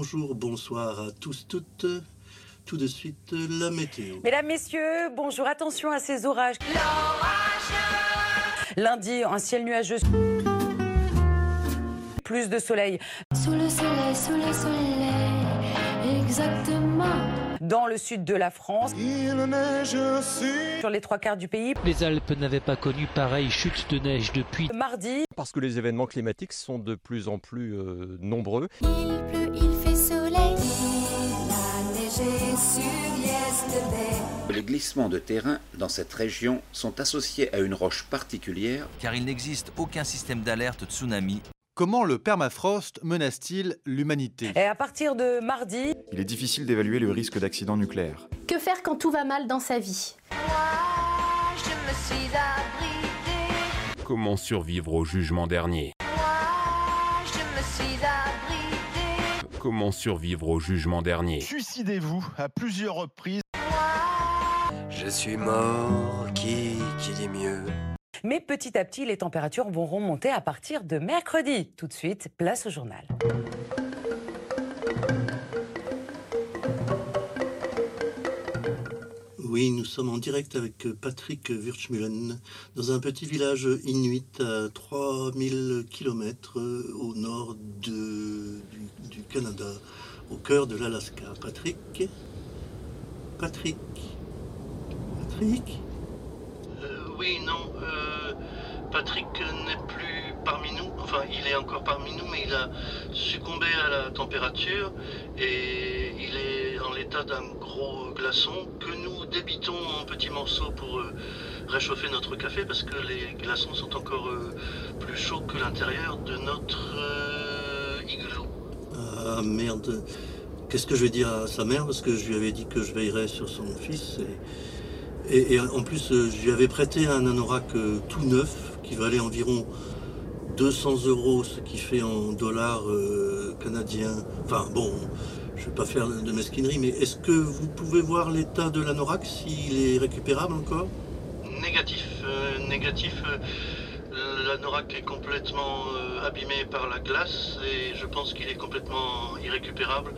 Bonjour, bonsoir à tous, toutes. Tout de suite, la météo. Mesdames, Messieurs, bonjour. Attention à ces orages. Lundi, un ciel nuageux. Plus de soleil. Sous le soleil, sous le soleil, exactement. Dans le sud de la France. Il neige Sur les trois quarts du pays. Les Alpes n'avaient pas connu pareille chute de neige depuis. Mardi. Parce que les événements climatiques sont de plus en plus euh, nombreux. Il pleut, il fait soleil. Les glissements de terrain dans cette région sont associés à une roche particulière car il n'existe aucun système d'alerte tsunami. Comment le permafrost menace-t-il l'humanité? Et à partir de mardi. Il est difficile d'évaluer le risque d'accident nucléaire. Que faire quand tout va mal dans sa vie? Moi, je me suis abritée. Comment survivre au jugement dernier? Moi, je me suis abritée. Comment survivre au jugement dernier? Suicidez-vous à plusieurs reprises. Je suis mort, qui, qui dit mieux? Mais petit à petit, les températures vont remonter à partir de mercredi. Tout de suite, place au journal. Oui, nous sommes en direct avec Patrick Wirchmullen dans un petit village inuit à 3000 km au nord du Canada, au cœur de l'Alaska. Patrick? Patrick? Patrick? Oui, non, euh, Patrick n'est plus parmi nous. Enfin, il est encore parmi nous, mais il a succombé à la température et il est en l'état d'un gros glaçon que nous débitons en petits morceaux pour euh, réchauffer notre café parce que les glaçons sont encore euh, plus chauds que l'intérieur de notre euh, igloo. Ah merde. Qu'est-ce que je vais dire à sa mère Parce que je lui avais dit que je veillerais sur son fils. Et, et- en plus, euh, je lui avais prêté un anorak euh, tout neuf qui valait environ 200 euros, ce qui fait en dollars euh, canadiens. Enfin bon, je ne vais pas faire de mesquinerie, mais est-ce que vous pouvez voir l'état de l'anorak, s'il est récupérable encore? Négatif, négatif. L'anorak est complètement abîmé par la glace et je pense qu'il est complètement irrécupérable.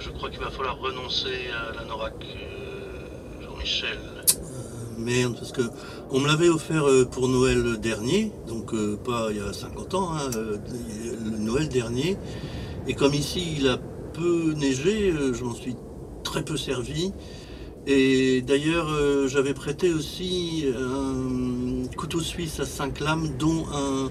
Je crois qu'il va falloir renoncer à l'anorak, euh, Jean-Michel. merde, parce que on me l'avait offert euh, pour Noël dernier, donc euh, pas il y a 50 ans, hein, euh, le Noël dernier. Et comme ici il a peu neigé, euh, je m'en suis très peu servi. Et d'ailleurs, euh, j'avais prêté aussi un couteau suisse à 5 lames, dont un,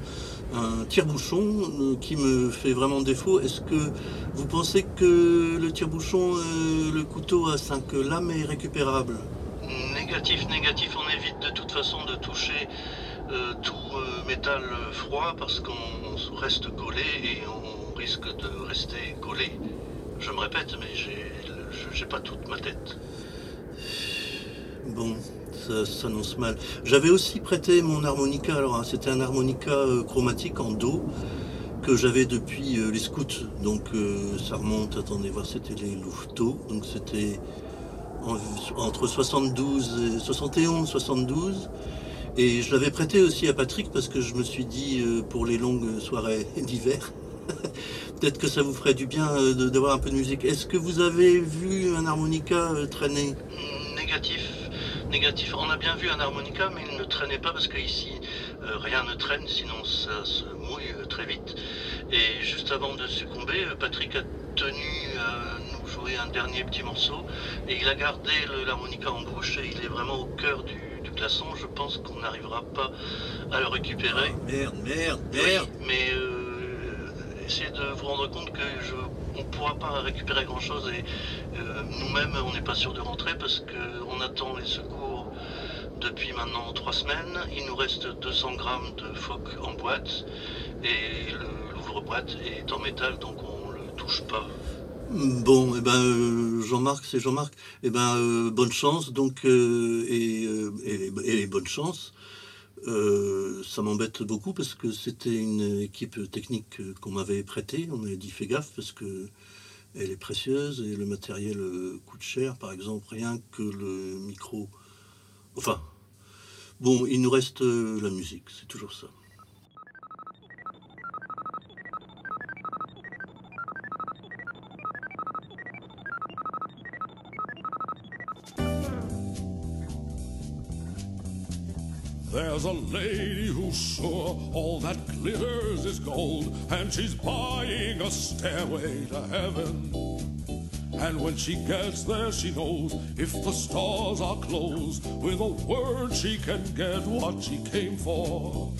tire-bouchon euh, qui me fait vraiment défaut. Est-ce que vous pensez que le tire-bouchon, euh, le couteau à 5 lames est récupérable? Négatif. On évite de toute façon de toucher euh, tout euh, métal froid parce qu'on reste collé et on risque de rester collé. Je me répète, mais j'ai pas toute ma tête. Bon, ça s'annonce mal. J'avais aussi prêté mon harmonica. Alors, hein, c'était un harmonica euh, chromatique en do que j'avais depuis euh, les scouts. Donc, euh, ça remonte. Attendez voir, c'était les louveteaux. Donc, c'était entre 72 et 71, 72. Et je l'avais prêté aussi à Patrick parce que je me suis dit euh, pour les longues soirées d'hiver. Peut-être que ça vous ferait du bien euh, d'avoir un peu de musique. Est-ce que vous avez vu un harmonica euh, traîner? Négatif. Négatif. On a bien vu un harmonica, mais il ne traînait pas parce qu'ici, rien ne traîne, sinon ça se mouille très vite. Et juste avant de succomber, Patrick a tenu un dernier petit morceau et il a gardé l'harmonica en bouche et il est vraiment au cœur du, du glaçon. Je pense qu'on n'arrivera pas à le récupérer. merde, merde, merde Mais euh, essayez de vous rendre compte que je, on ne pourra pas récupérer grand-chose et euh, nous-mêmes, on n'est pas sûr de rentrer parce qu'on attend les secours depuis maintenant trois semaines. Il nous reste 200 grammes de phoque en boîte et l'ouvre-boîte est en métal, donc on ne le touche pas. Bon, eh ben euh, Jean-Marc, c'est Jean-Marc. Eh ben euh, bonne chance donc euh, et, bonne chance. Ça m'embête beaucoup parce que c'était une équipe technique qu'on m'avait prêtée. On m'a dit fais gaffe parce que elle est précieuse et le matériel coûte cher. Par exemple, rien que le micro. Enfin, bon, il nous reste la musique, c'est toujours ça. There's a lady who's sure all that glitters is gold, and she's buying a stairway to heaven. And when she gets there, she knows if the stars are closed, with a word she can get what she came for.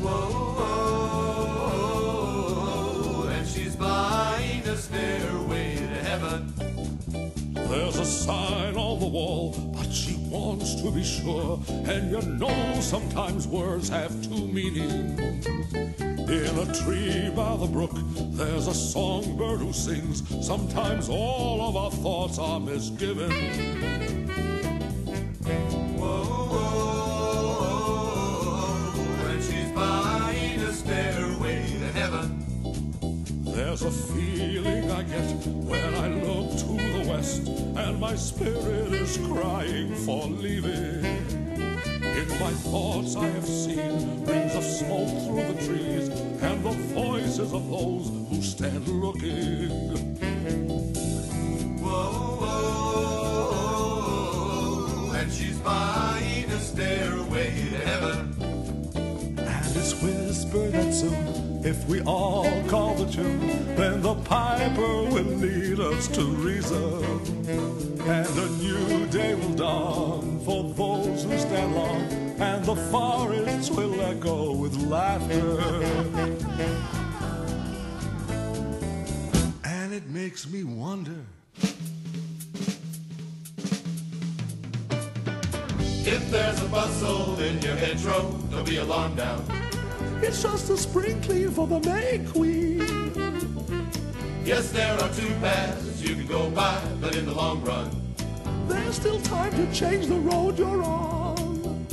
Whoa, and she's buying a stairway to heaven. There's a sign on the wall, wants to be sure. And you know sometimes words have two meanings. In a tree by the brook, there's a songbird who sings. Sometimes all of our thoughts are misgiven. Whoa, and she's buying a stairway to heaven. There's a feeling I get when I and my spirit is crying for leaving. In my thoughts I have seen rings of smoke through the trees, and the voices of those who stand looking. Whoa, whoa, and she's buying a stairway to heaven. And it's whispered that soon, if we all call the tune, then the piper will lead us to reason. And a new day will dawn for those who stand long, and the forests will echo with laughter. And it makes me wonder. If there's a bustle in your hedgerow, don't be alarmed now. It's just a sprinkling for the May Queen. Yes, there are two paths you can go by, but in the long run, There's still time to change the road you're on.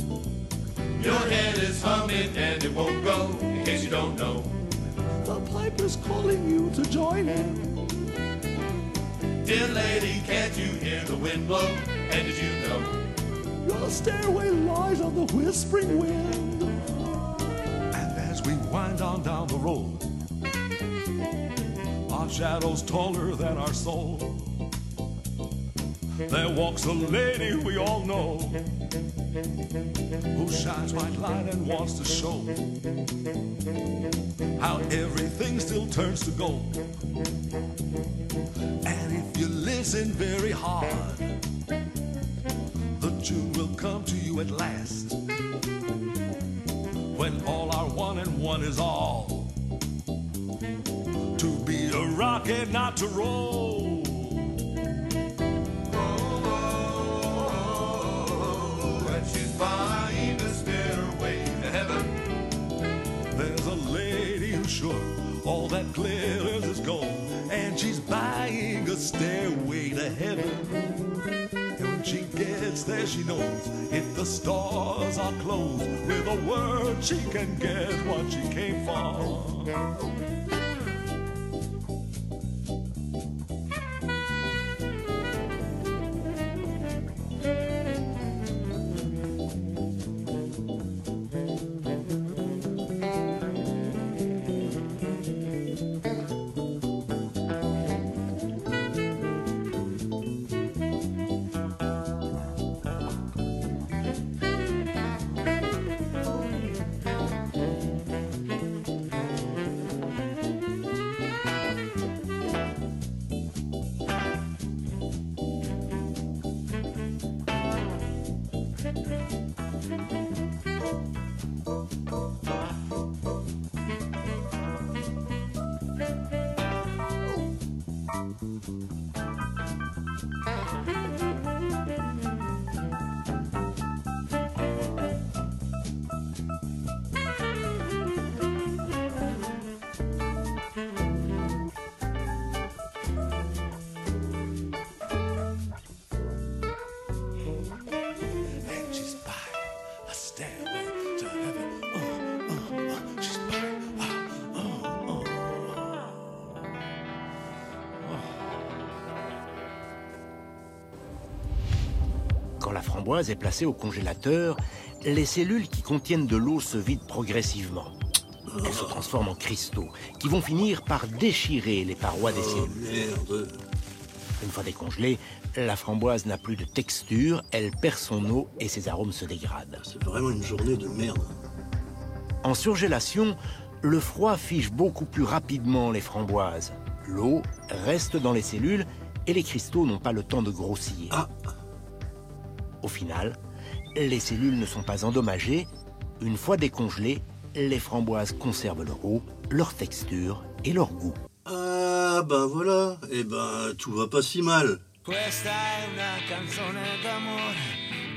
your head is humming and it won't go, in case you don't know. The piper's calling you to join him. Dear lady, can't you hear the wind blow? And did you know? Your stairway lies on the whispering wind. Wind on down the road, our shadows taller than our soul. There walks a lady we all know, who shines white light and wants to show how everything still turns to gold. And if you listen very hard, the tune will come to you at last. When all are one and one is all. To be a rocket, not to roll. Oh, and she's buying stairway to heaven. There's a lady who's sure all that glitters is gold, and she's buying a stairway to heaven. There, she knows if the stores are closed, with a word she can get what she came for. Framboise est placée au congélateur, les cellules qui contiennent de l'eau se vident progressivement. Elles se transforment en cristaux, qui vont finir par déchirer les parois des cellules. Merde. Une fois décongelée, la framboise n'a plus de texture, elle perd son eau et ses arômes se dégradent. C'est vraiment une journée de merde. En surgélation, le froid fige beaucoup plus rapidement les framboises. L'eau reste dans les cellules et les cristaux n'ont pas le temps de grossir. Ah. Au final, les cellules ne sont pas endommagées. Une fois décongelées, les framboises conservent leur eau, leur texture et leur goût. Ah ben voilà, eh ben tout va pas si mal. Questa è una canzone d'amore,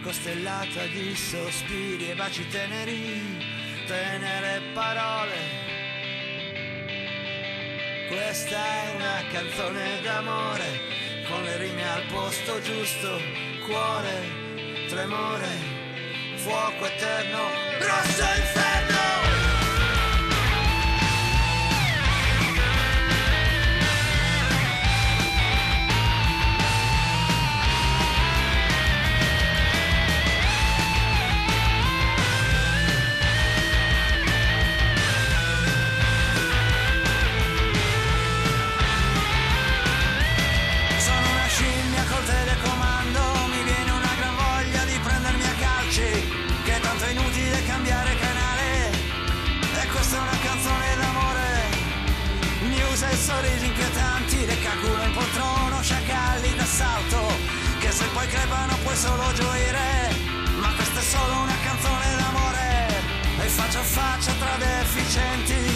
costellata di sospiri e baci teneri, tenere parole. Questa è una canzone d'amore, con le rime al posto giusto, cuore, tremore, fuoco eterno, rosso inferno. Crepano puoi solo gioire, ma questa è solo una canzone d'amore. E faccia a faccia tra deficienti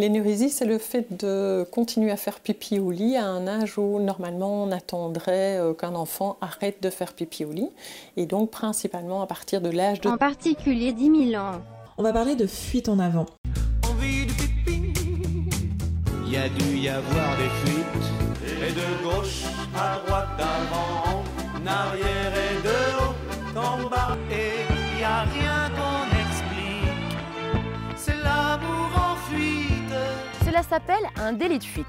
l'énurésie, c'est le fait de continuer à faire pipi au lit à un âge où normalement on attendrait euh, qu'un enfant arrête de faire pipi au lit. Et donc principalement à partir de l'âge de... En particulier 10 000 ans. On va parler de fuite en avant. Il y a dû y avoir des fuites Et de gauche à droite d'avant En arrière Cela s'appelle un délit de fuite.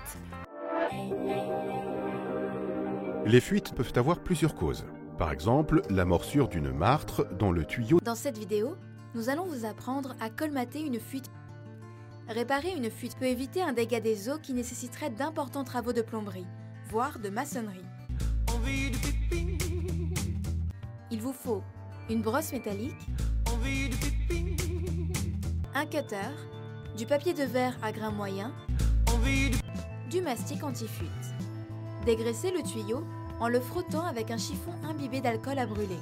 Les fuites peuvent avoir plusieurs causes. Par exemple, la morsure d'une martre dans le tuyau. Dans cette vidéo, nous allons vous apprendre à colmater une fuite. Réparer une fuite peut éviter un dégât des eaux qui nécessiterait d'importants travaux de plomberie, voire de maçonnerie. Il vous faut une brosse métallique, un cutter, du papier de verre à grain moyen, du mastic anti-fuite. Dégraissez le tuyau en le frottant avec un chiffon imbibé d'alcool à brûler.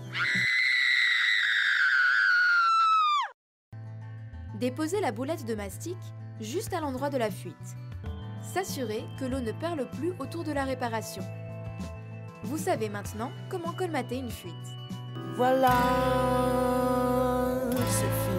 Déposez la boulette de mastic juste à l'endroit de la fuite. S'assurer que l'eau ne perle plus autour de la réparation. Vous savez maintenant comment colmater une fuite. Voilà, c'est fini.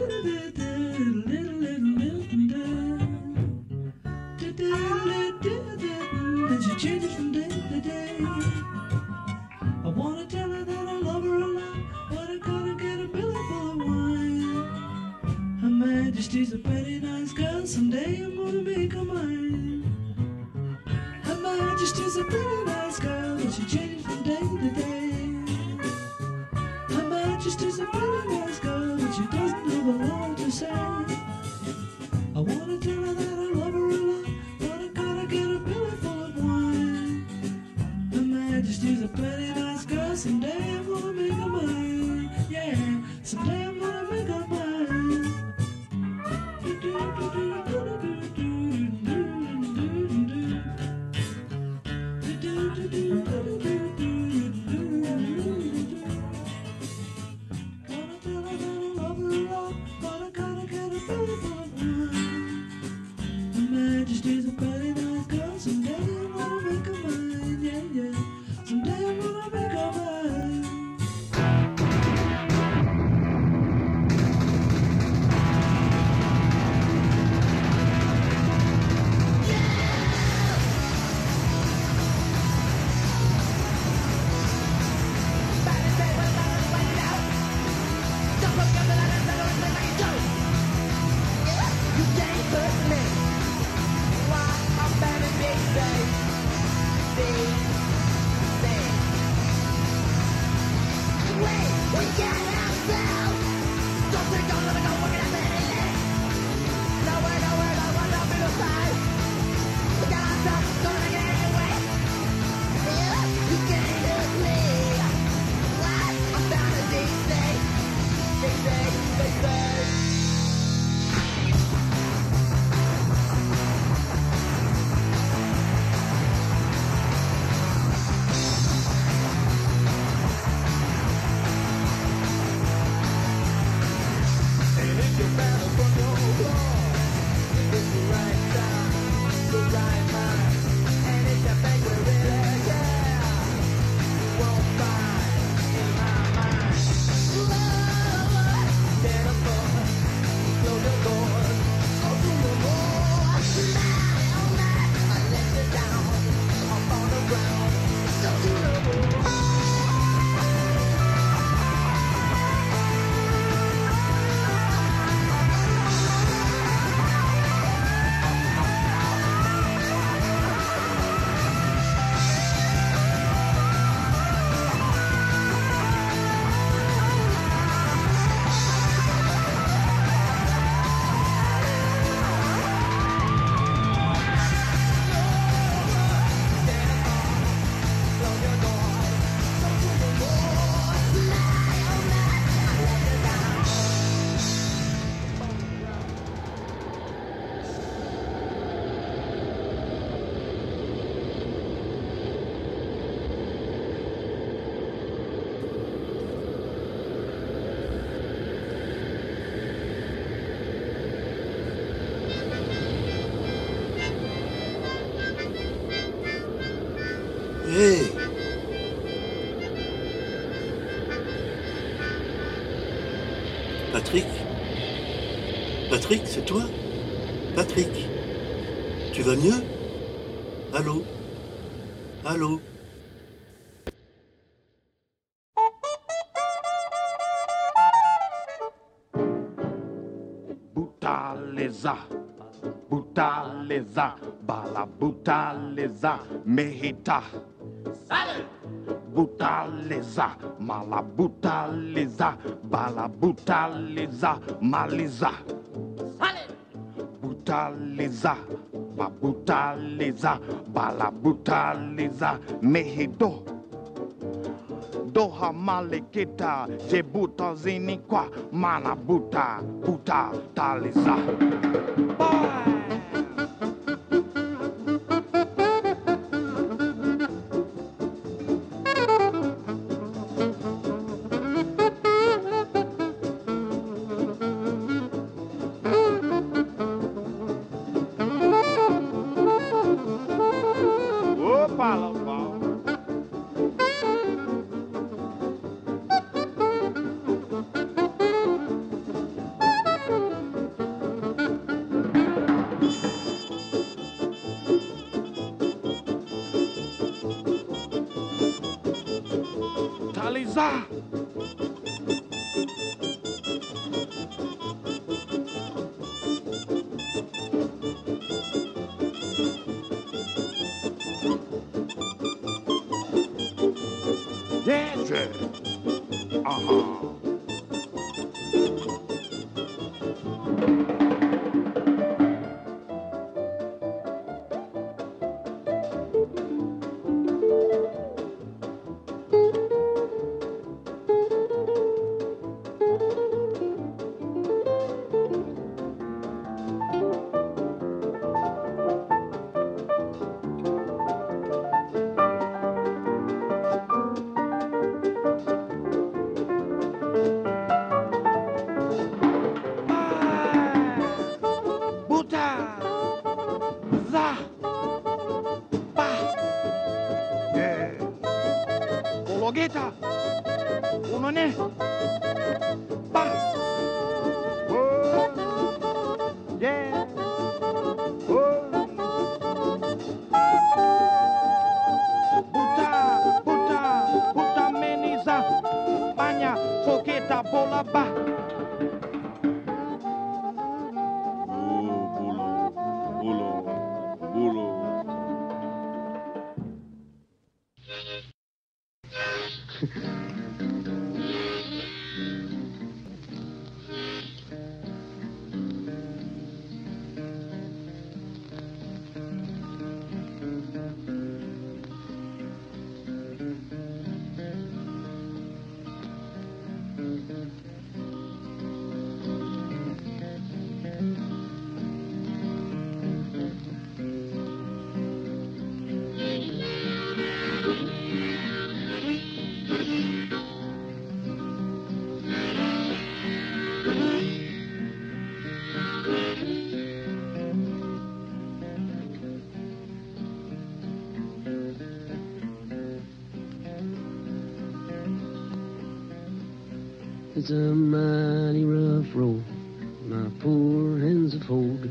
just a feeling. Patrick, c'est toi? Patrick Tu vas mieux? Allô? Allô? Butaleza, Butaleza, Bala Butaleza, Mehita. Butaleza, Mala Butaleza, Bala Butaleza, Maliza. Butaleza, Babutaliza, balabutaliza, mehido. Doha malekita, jebuta zinikwa, manabuta, buta, taliza. Opa, Colonel. It's a mighty rough road my poor hands have hold.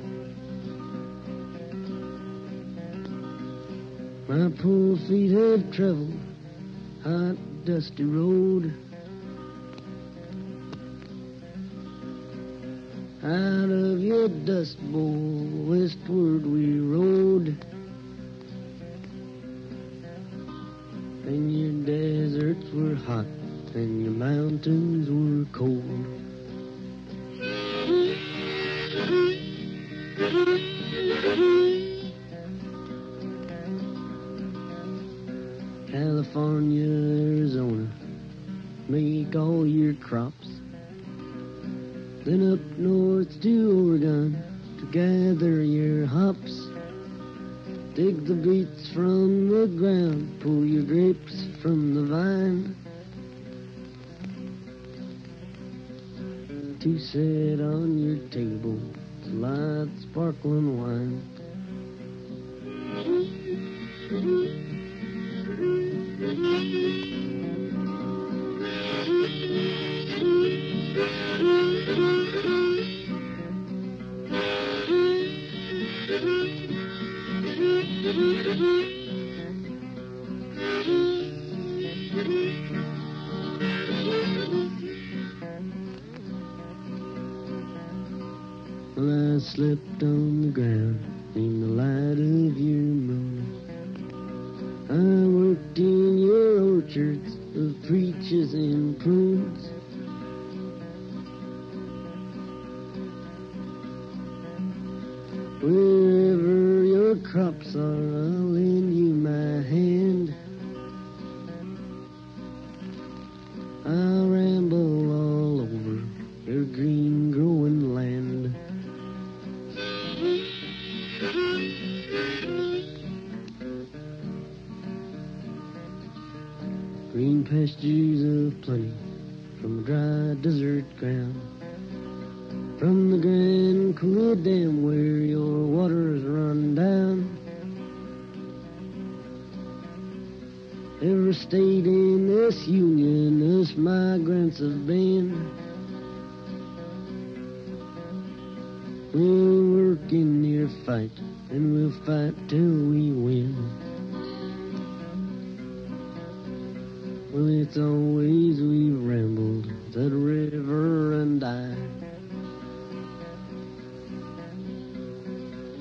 My poor feet have traveled hot, dusty road. Out of your dust bowl, westward we rode. And your deserts were hot, and your mountains were cold. California, Arizona, make all your crops. Then up north to Oregon to gather your hops. Dig the beets from the ground, pull your grapes from the vine. To set on your table, light sparkling wine. slept on the ground in the light of your moon. I worked in your orchards of peaches and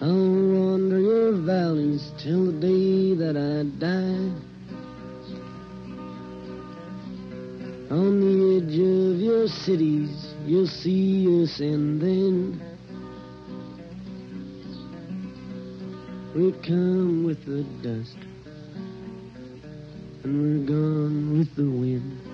I'll wander your valleys till the day that I die. On the edge of your cities, you'll see us, and then we come with the dust, and we're gone with the wind.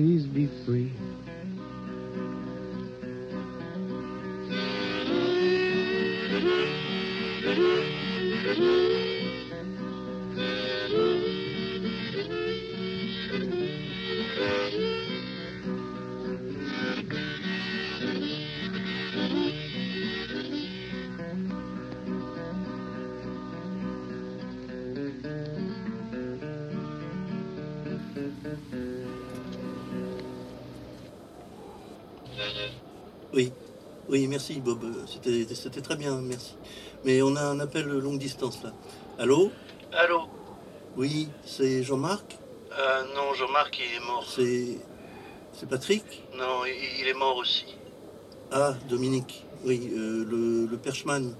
Always be free. Oui, oui, merci Bob. C'était très bien, merci. Mais on a un appel longue distance là. Allô? Allô? Oui, c'est Jean-Marc? Euh, Non, Jean-Marc, il est mort. C'est. C'est Patrick? Non, il, il est mort aussi. Ah, Dominique. Oui, euh, le, le perchman.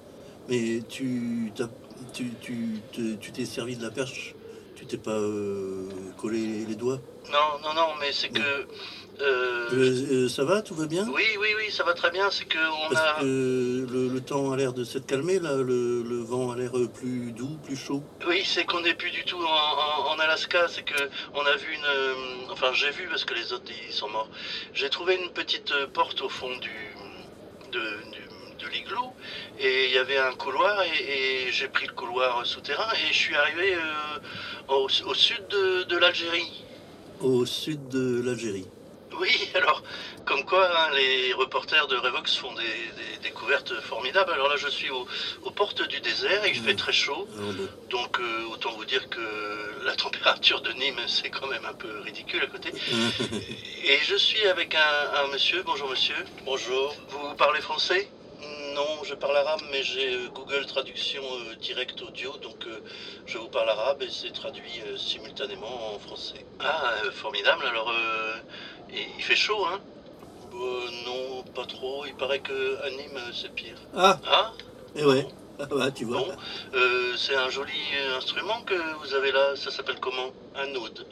Mais tu t'as- tu tu tu t'es servi de la perche? Tu t'es pas euh, collé les doigts? Non, non, non, mais c'est que. euh, Euh, euh, Ça va Tout va bien? Oui, oui, oui, ça va très bien. C'est que on Parce a. que le, le temps a l'air de s'être calmé, là, le, le vent a l'air plus doux, plus chaud. Oui, c'est qu'on n'est plus du tout en, en- en Alaska. C'est que on a vu une. euh, Enfin, j'ai vu parce que les autres ils sont morts. J'ai trouvé une petite euh, porte au fond du de, de l'igloo et il y avait un couloir et, et j'ai pris le couloir souterrain et je suis arrivé euh, au, au sud de, de l'Algérie. Au sud de l'Algérie. Oui, alors, comme quoi hein, les reporters de Revox font des, des découvertes formidables. Alors là, je suis au- aux portes du désert, il fait très chaud. Donc, euh, autant vous dire que la température de Nîmes, c'est quand même un peu ridicule à côté. Et je suis avec un, un monsieur. Bonjour monsieur. Bonjour. Vous parlez français? Non, je parle arabe, mais j'ai euh, Google Traduction euh, Direct Audio, donc euh, je vous parle arabe et c'est traduit euh, simultanément en français. Ah, formidable. Alors, et il fait chaud, hein? Non, pas trop. Il paraît que à Nîmes, c'est pire. Ah Ah? Eh ouais, ah bah, tu vois. Bon, c'est un joli instrument que vous avez là. Ça s'appelle comment? Un oud.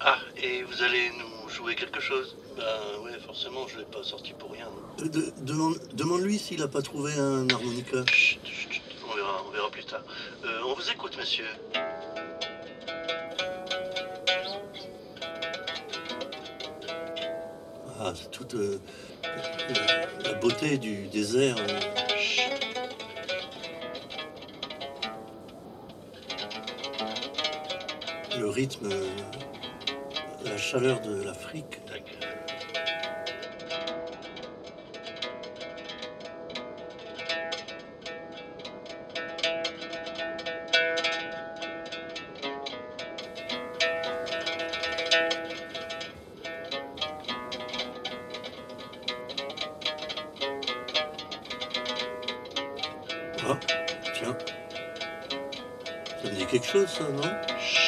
Ah, et vous allez nous jouer quelque chose? Ben ouais, forcément, je l'ai pas sorti pour rien. Euh, de- demande- Demande-lui s'il a pas trouvé un harmonica. On verra, on verra plus tard. Euh, on vous écoute, monsieur. Ah, c'est toute euh, la beauté du désert. euh. le rythme, la chaleur de l'Afrique. Quelque chose, ça, non?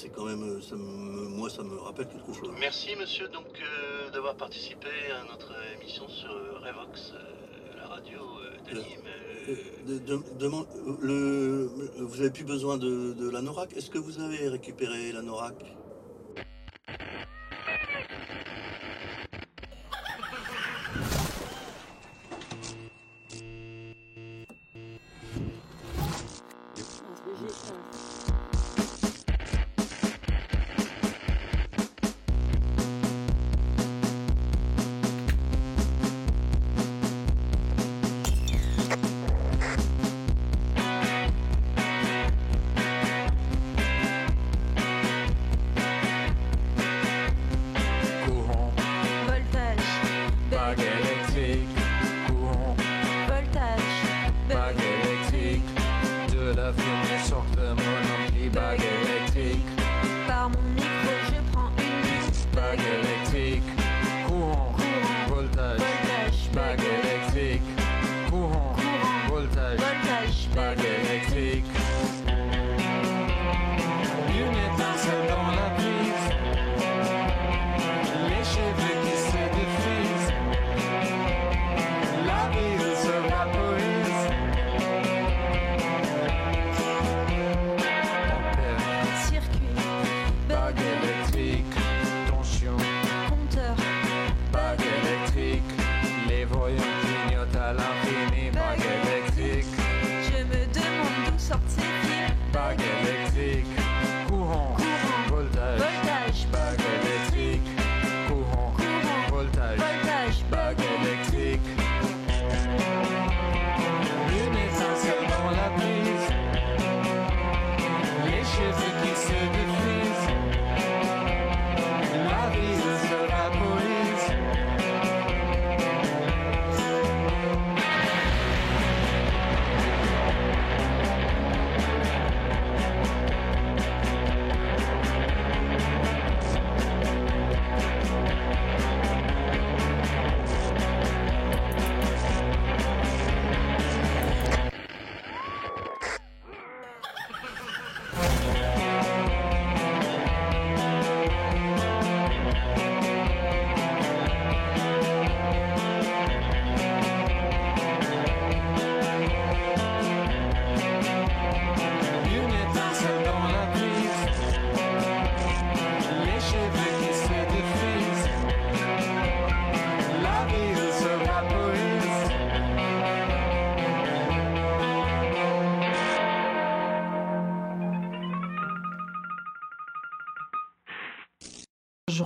C'est quand même... euh, Ça me, moi, ça me rappelle quelque chose. Merci monsieur donc euh, d'avoir participé à notre émission sur euh, Revox, euh, la radio euh, de Nîmes. Euh, de- le, vous avez plus besoin de, de la NORAC Est-ce que vous avez récupéré la NORAC Courant,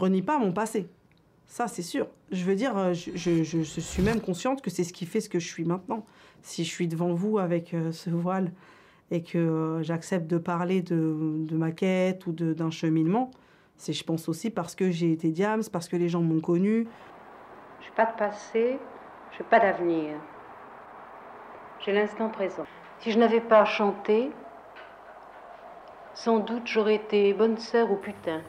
renie pas mon passé. Ça, c'est sûr. Je veux dire, euh, je, suis même consciente que c'est ce qui fait ce que je suis maintenant. Si je suis devant vous avec euh, ce voile et que euh, j'accepte de parler de, de ma quête ou d'un cheminement, c'est, je pense aussi, parce que j'ai été Diams, parce que les gens m'ont connue. Je n'ai pas de passé, je n'ai pas d'avenir. J'ai l'instant présent. Si je n'avais pas chanté, sans doute j'aurais été bonne sœur ou putain.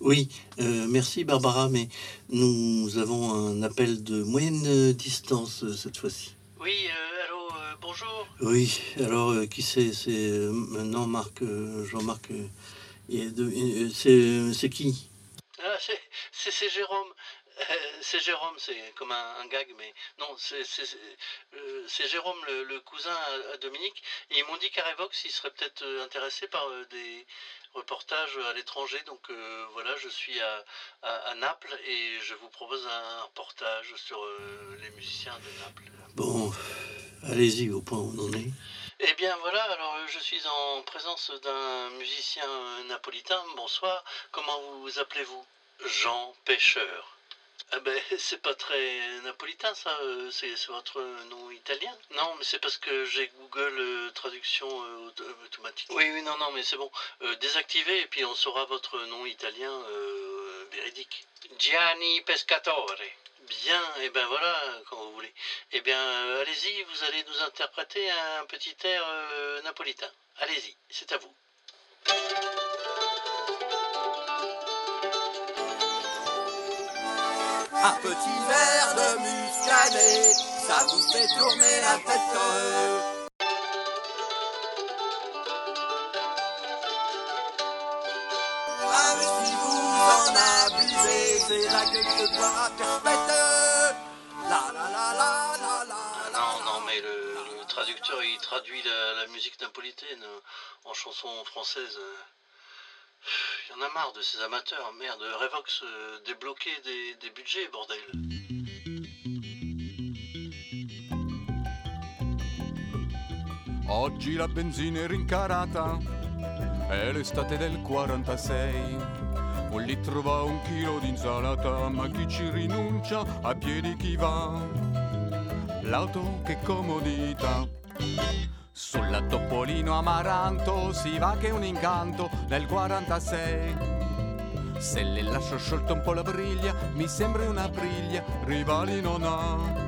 Oui, euh, merci Barbara, mais nous avons un appel de moyenne distance euh, cette fois-ci. Oui, euh, allô, euh, bonjour. Oui, alors euh, qui c'est? C'est non Marc, euh, Jean-Marc. c'est qui? Ah, c'est- Jérôme. C'est Jérôme, c'est comme un, un gag, mais non, c'est Jérôme, le, le cousin à, Dominique. Et ils m'ont dit qu'à Revox, ils seraient peut-être intéressés par des reportages à l'étranger. Donc euh, voilà, je suis à, à- à Naples et je vous propose un reportage sur euh, les musiciens de Naples. Bon, allez-y au point où on en est. Eh bien voilà, alors euh, je suis en présence d'un musicien napolitain. Bonsoir, comment vous appelez-vous? Jean Pêcheur. Ah ben, c'est pas très napolitain ça, euh, c'est votre nom italien? Non, mais c'est parce que j'ai Google euh, traduction euh, auto- automatique. Oui, oui, non, non, mais c'est bon. Désactivez et puis on saura votre nom italien euh, véridique. Gianni Pescatore. Bien, et ben voilà, quand vous voulez. Eh bien, allez-y, vous allez nous interpréter un petit air euh, napolitain. Allez-y, c'est à vous. Un petit verre de muscadet, ça vous fait tourner la tête. Ah mais si vous en abusez, c'est la gueule de bois perpète. La la la la la la. Non, non, mais le, le traducteur, il traduit la, la musique napolitaine en chanson française. Euh. Il y en a marre de ces amateurs. Merde, Revox, euh, débloquer des, des budgets, bordel. Oggi la benzina è rincarata, è l'estate del 46. Un litro va un chilo di insalata, ma chi ci rinuncia? A piedi chi va? L'auto che comodità. Sulla Topolino Amaranto si va che un incanto nel 46. Se le lascio sciolta un po' la briglia, mi sembra una briglia, rivali non ha.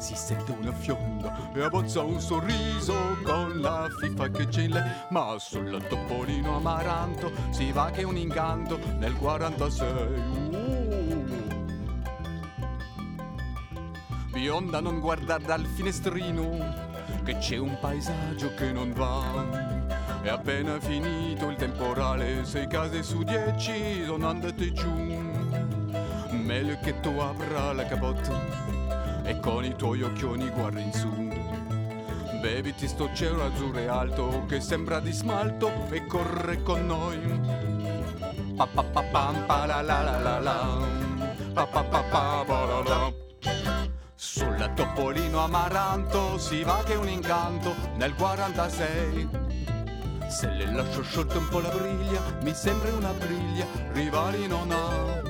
si sente una fionda e abbozza un sorriso con la fifa che c'è in lei. Ma sul topolino amaranto si va che un incanto nel 46. Uh. Bionda non guardar dal finestrino che c'è un paesaggio che non va. È appena finito il temporale, sei case su dieci sono andate giù. Meglio che tu apra la capote e con i tuoi occhioni guardi in su. Beviti sto cielo azzurro e alto che sembra di smalto e corre con noi. Pa pa pa pam pa la la la la la. Pa pa pa pa pa la la. Sulla Topolino Amaranto si va che un incanto nel 46. Se le lascio sciolta un po' la briglia, mi sembra una briglia, rivali non ha.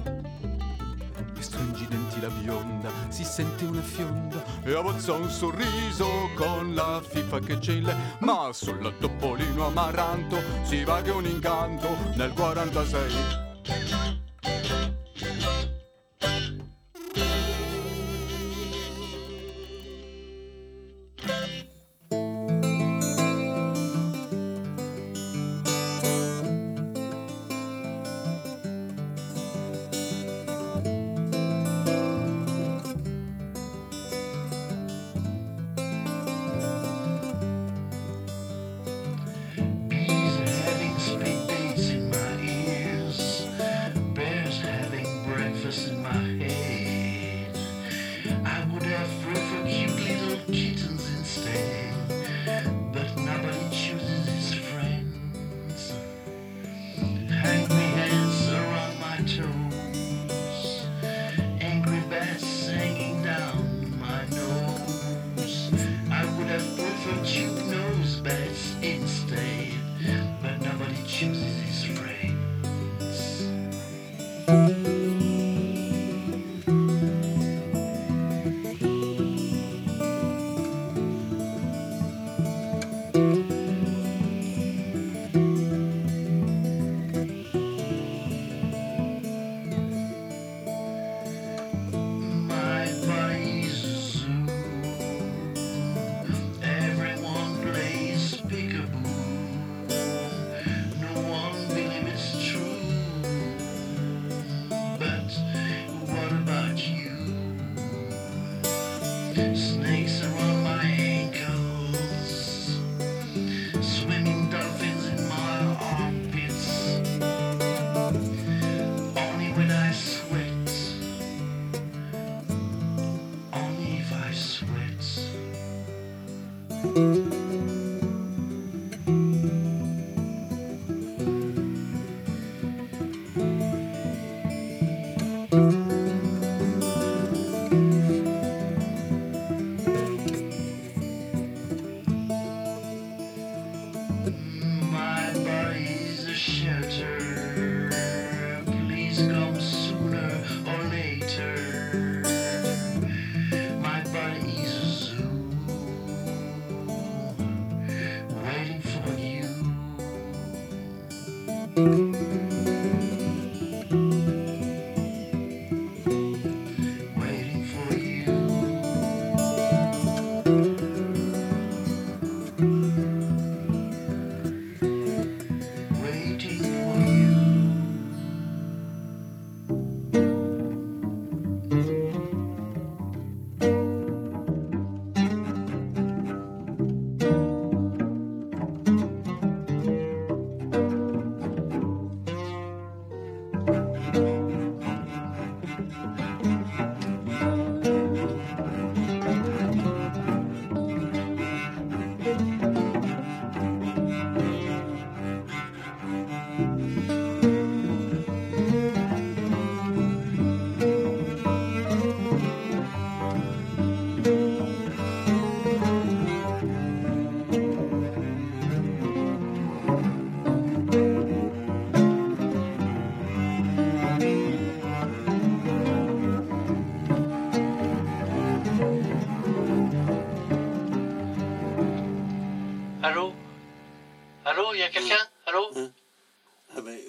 la la e stringi i denti la bionda, si sente una fionda e abbozza un sorriso con la fifa che c'è in lei. Ma sul topolino amaranto si va che un incanto nel 46.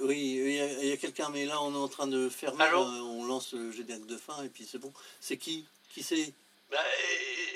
Oui, il y a, quelqu'un, mais là on est en train de fermer. Allô là, on lance le générique de fin et puis c'est bon. C'est qui? Qui c'est? Bah,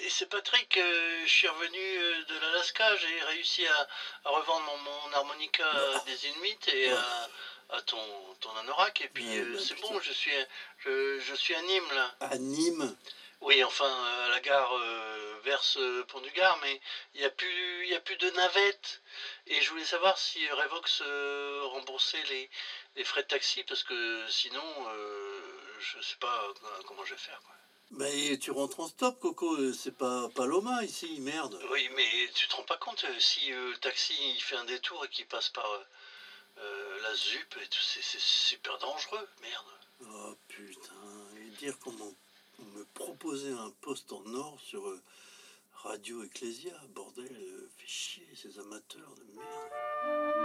c'est Patrick, euh, je suis revenu euh, de l'Alaska, j'ai réussi à, à revendre mon, mon harmonica à des Inuits et à, à ton, ton anorak, et puis Ouais, euh, bah, c'est bon, je suis, je, je suis à Nîmes là. À Nîmes? Oui, enfin, euh, la gare euh, vers ce pont du Gard, mais il n'y a, plus- y a plus de navette. Et je voulais savoir si Revox euh, remboursait les, les frais de taxi, parce que sinon, euh, je sais pas euh, comment je vais faire. quoi. Ben, tu rentres en stop, Coco. euh, C'est pas Paloma ici, merde. Oui, mais tu te rends pas compte euh, si euh, le taxi il fait un détour et qu'il passe par euh, euh, la ZUP et tout, c'est c'est super dangereux, merde. Oh putain. Et dire comment me proposer un poste en or sur euh, Radio Ecclesia, bordel, euh, fait chier ces amateurs de merde.